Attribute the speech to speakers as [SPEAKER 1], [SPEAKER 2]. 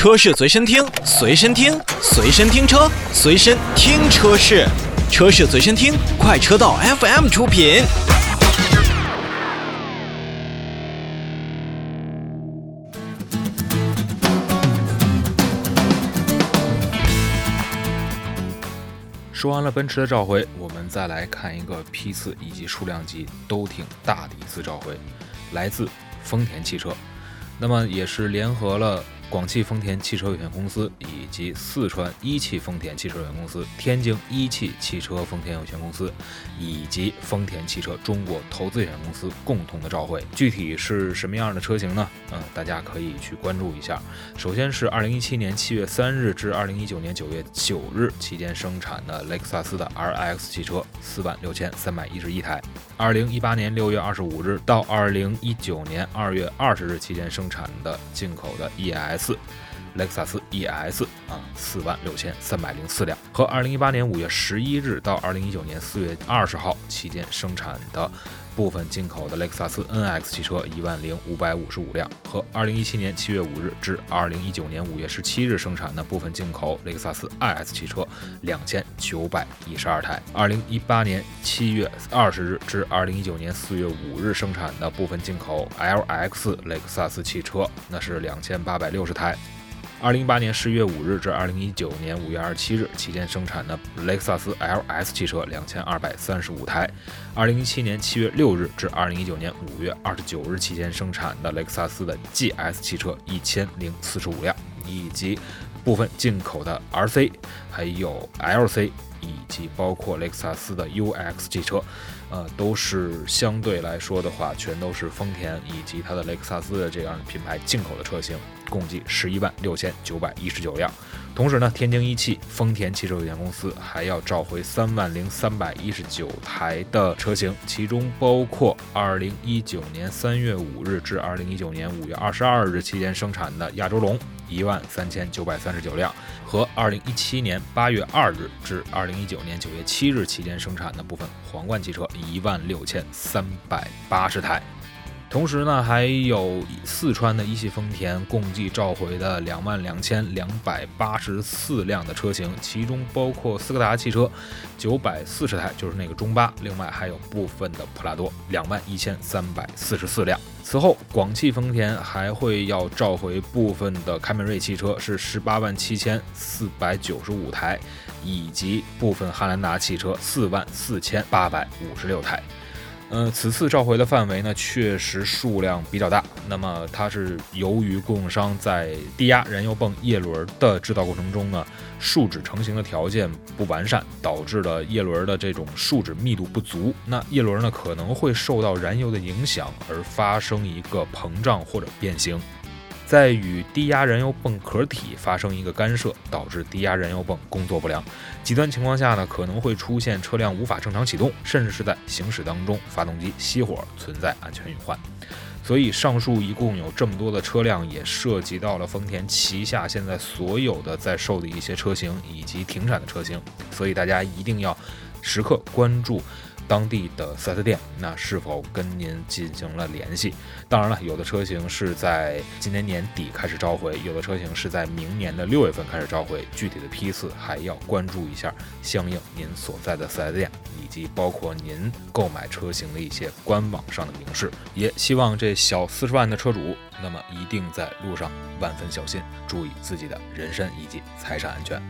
[SPEAKER 1] 车市随身听，随身听，随身听车，随身听车市，车市随身听，快车道 FM 出品。
[SPEAKER 2] 说完了奔驰的召回，我们再来看一个批次以及数量级都挺大的一次召回，来自丰田汽车。那么也是联合了。广汽丰田汽车有限公司以及四川一汽丰田汽车有限公司、天津一汽汽车丰田有限公司以及丰田汽车中国投资有限公司共同的召回，具体是什么样的车型呢？嗯，大家可以去关注一下。首先是二零一七年七月三日至二零一九年九月九日期间生产的雷克萨斯的 RX 汽车，四万六千三百一十一台；二零一八年六月二十五日到二零一九年二月二十日期间生产的进口的 ES。四，雷克萨斯 ES 啊，四万六千三百零四辆，和二零一八年五月十一日到二零一九年四月二十号期间生产的部分进口的雷克萨斯 NX 汽车一万零五百五十五辆，和二零一七年七月五日至二零一九年五月十七日生产的部分进口雷克萨斯 IS 汽车两千九百一十二台，二零一八年七月二十日至二零一九年四月五日生产的部分进口 LX 雷克萨斯汽车那是两千八百六十台。二零一八年十一月五日至二零一九年五月二十七日期间生产的雷克萨斯 LS 汽车两千二百三十五台，二零一七年七月六日至二零一九年五月二十九日期间生产的雷克萨斯的 GS 汽车一千零四十五辆，以及部分进口的 RC，还有 LC。以及包括雷克萨斯的 UX 汽车，呃，都是相对来说的话，全都是丰田以及它的雷克萨斯的这样的品牌进口的车型，共计十一万六千九百一十九辆。同时呢，天津一汽丰田汽车有限公司还要召回三万零三百一十九台的车型，其中包括二零一九年三月五日至二零一九年五月二十二日期间生产的亚洲龙一万三千九百三十九辆，和二零一七年八月二日至二零一九年九月七日期间生产的部分皇冠汽车一万六千三百八十台。同时呢，还有四川的一汽丰田共计召回的两万两千两百八十四辆的车型，其中包括斯柯达汽车九百四十台，就是那个中巴，另外还有部分的普拉多两万一千三百四十四辆。此后，广汽丰田还会要召回部分的凯美瑞汽车，是十八万七千四百九十五台，以及部分汉兰达汽车四万四千八百五十六台。呃，此次召回的范围呢，确实数量比较大。那么它是由于供应商在低压燃油泵叶轮的制造过程中呢，树脂成型的条件不完善，导致了叶轮的这种树脂密度不足。那叶轮呢可能会受到燃油的影响而发生一个膨胀或者变形。在与低压燃油泵壳体发生一个干涉，导致低压燃油泵工作不良。极端情况下呢，可能会出现车辆无法正常启动，甚至是在行驶当中发动机熄火，存在安全隐患。所以，上述一共有这么多的车辆，也涉及到了丰田旗下现在所有的在售的一些车型以及停产的车型。所以，大家一定要时刻关注。当地的 4S 店，那是否跟您进行了联系？当然了，有的车型是在今年年底开始召回，有的车型是在明年的六月份开始召回，具体的批次还要关注一下相应您所在的 4S 店，以及包括您购买车型的一些官网上的明示。也希望这小四十万的车主，那么一定在路上万分小心，注意自己的人身以及财产安全。